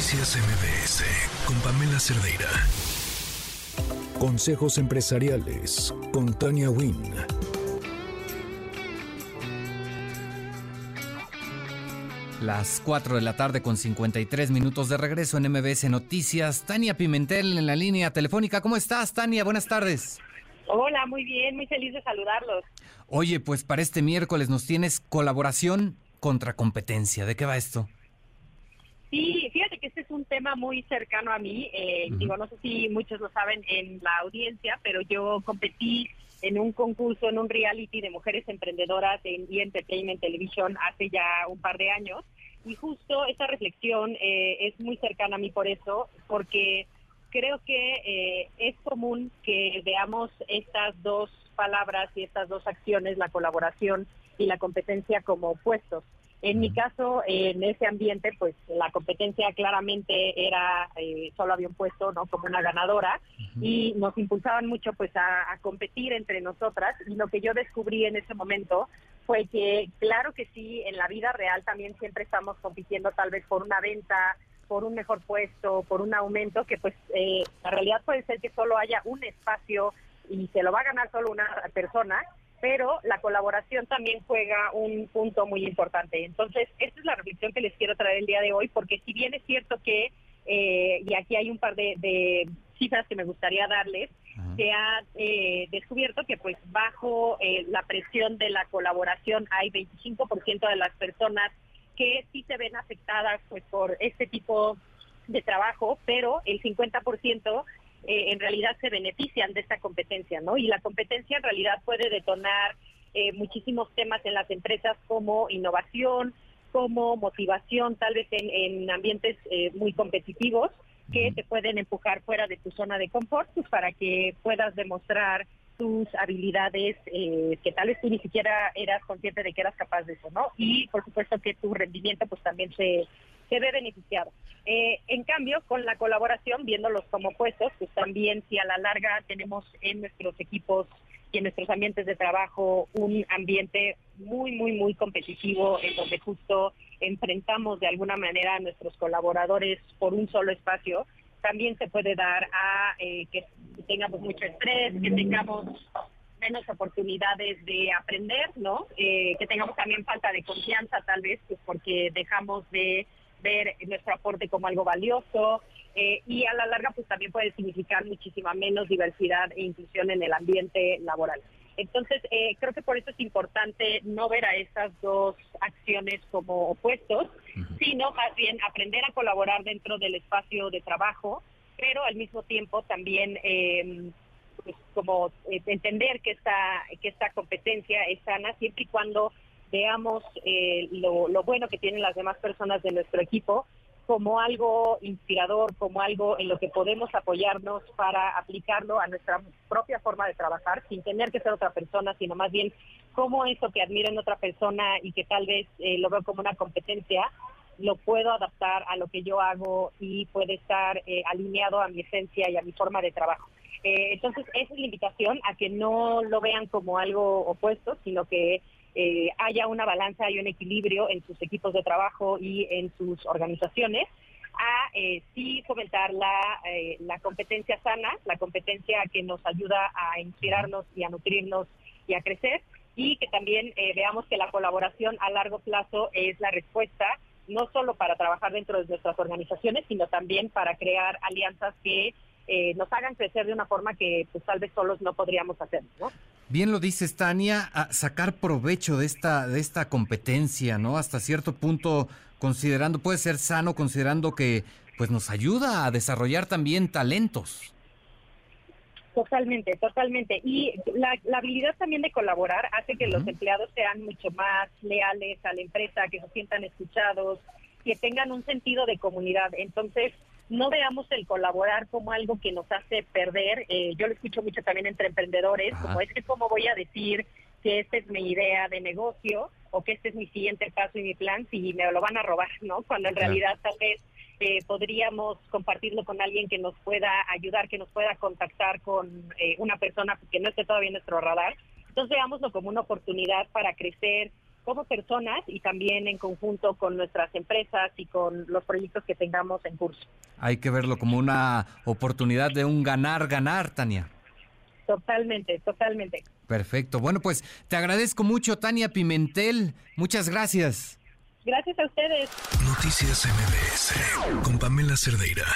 Noticias MBS con Pamela Cerdeira. Consejos empresariales con Tania Wynn. Las 4 de la tarde con 53 minutos de regreso en MBS Noticias. Tania Pimentel en la línea telefónica. ¿Cómo estás, Tania? Buenas tardes. Hola, muy bien, muy feliz de saludarlos. Oye, pues para este miércoles nos tienes colaboración contra competencia. ¿De qué va esto? Sí, fíjate que este es un tema muy cercano a mí. Eh, Digo, no sé si muchos lo saben en la audiencia, pero yo competí en un concurso, en un reality de mujeres emprendedoras en E! Entertainment Television hace ya un par de años. Y justo esta reflexión eh, es muy cercana a mí por eso, porque creo que eh, es común que veamos estas dos palabras y estas dos acciones, la colaboración y la competencia, como opuestos. En mi caso, en ese ambiente, pues la competencia claramente era, eh, solo había un puesto, ¿no? Como una ganadora. Y nos impulsaban mucho pues a, a, competir entre nosotras. Y lo que yo descubrí en ese momento fue que claro que sí, en la vida real también siempre estamos compitiendo tal vez por una venta, por un mejor puesto, por un aumento, que pues eh, la realidad puede ser que solo haya un espacio y se lo va a ganar solo una persona, pero la colaboración también juega un punto muy importante. Entonces, esta es la reflexión que les quiero traer el día de hoy, porque si bien es cierto que, eh, y aquí hay un par de, de, cifras que me gustaría darles, se ha eh, descubierto que pues bajo eh, la presión de la colaboración hay 25% de las personas que sí se ven afectadas pues por este tipo de trabajo, pero el 50% eh, en realidad se benefician de esta competencia, ¿no? Y la competencia en realidad puede detonar eh, muchísimos temas en las empresas como innovación, como motivación, tal vez en, en ambientes eh, muy competitivos que te pueden empujar fuera de tu zona de confort pues, para que puedas demostrar tus habilidades eh, que tal vez tú ni siquiera eras consciente de que eras capaz de eso, ¿no? Y por supuesto que tu rendimiento pues también se, se ve beneficiado. Eh, en cambio, con la colaboración, viéndolos como puestos, pues también si a la larga tenemos en nuestros equipos y en nuestros ambientes de trabajo un ambiente muy, muy, muy competitivo en donde justo enfrentamos de alguna manera a nuestros colaboradores por un solo espacio, también se puede dar a eh, que tengamos mucho estrés, que tengamos menos oportunidades de aprender, ¿no? Eh, que tengamos también falta de confianza tal vez, pues porque dejamos de ver nuestro aporte como algo valioso eh, y a la larga pues también puede significar muchísima menos diversidad e inclusión en el ambiente laboral. Entonces, eh, creo que por eso es importante no ver a esas dos acciones como opuestos, sino más bien aprender a colaborar dentro del espacio de trabajo, pero al mismo tiempo también eh, pues, como eh, entender que esta, que esta competencia es sana siempre y cuando veamos eh, lo, lo bueno que tienen las demás personas de nuestro equipo como algo inspirador, como algo en lo que podemos apoyarnos para aplicarlo a nuestra propia forma de trabajar, sin tener que ser otra persona, sino más bien cómo eso que admiro en otra persona y que tal vez eh, lo veo como una competencia, lo puedo adaptar a lo que yo hago y puede estar eh, alineado a mi esencia y a mi forma de trabajo. Eh, entonces, esa es la invitación a que no lo vean como algo opuesto, sino que eh, haya una balanza y un equilibrio en sus equipos de trabajo y en sus organizaciones a eh, sí fomentar la, eh, la competencia sana, la competencia que nos ayuda a inspirarnos y a nutrirnos y a crecer y que también eh, veamos que la colaboración a largo plazo es la respuesta no solo para trabajar dentro de nuestras organizaciones, sino también para crear alianzas que eh, nos hagan crecer de una forma que pues tal vez solos no podríamos hacer, ¿no? Bien lo dices, Tania, a sacar provecho de esta, de esta competencia, ¿no? Hasta cierto punto, considerando, puede ser sano, considerando que pues nos ayuda a desarrollar también talentos. Totalmente, totalmente. Y la, la, habilidad también de colaborar hace que uh -huh. los empleados sean mucho más leales a la empresa, que se sientan escuchados, que tengan un sentido de comunidad. Entonces, no veamos el colaborar como algo que nos hace perder. Eh, yo lo escucho mucho también entre emprendedores, Ajá. como es que cómo voy a decir que esta es mi idea de negocio o que este es mi siguiente paso y mi plan si me lo van a robar, ¿no? Cuando en realidad tal vez eh, podríamos compartirlo con alguien que nos pueda ayudar, que nos pueda contactar con eh, una persona que no esté todavía en nuestro radar. Entonces veámoslo como una oportunidad para crecer como personas y también en conjunto con nuestras empresas y con los proyectos que tengamos en curso. Hay que verlo como una oportunidad de un ganar-ganar, Tania. Totalmente, totalmente. Perfecto. Bueno, pues te agradezco mucho, Tania Pimentel. Muchas gracias. Gracias a ustedes. Noticias MBS con Pamela Cerdeira.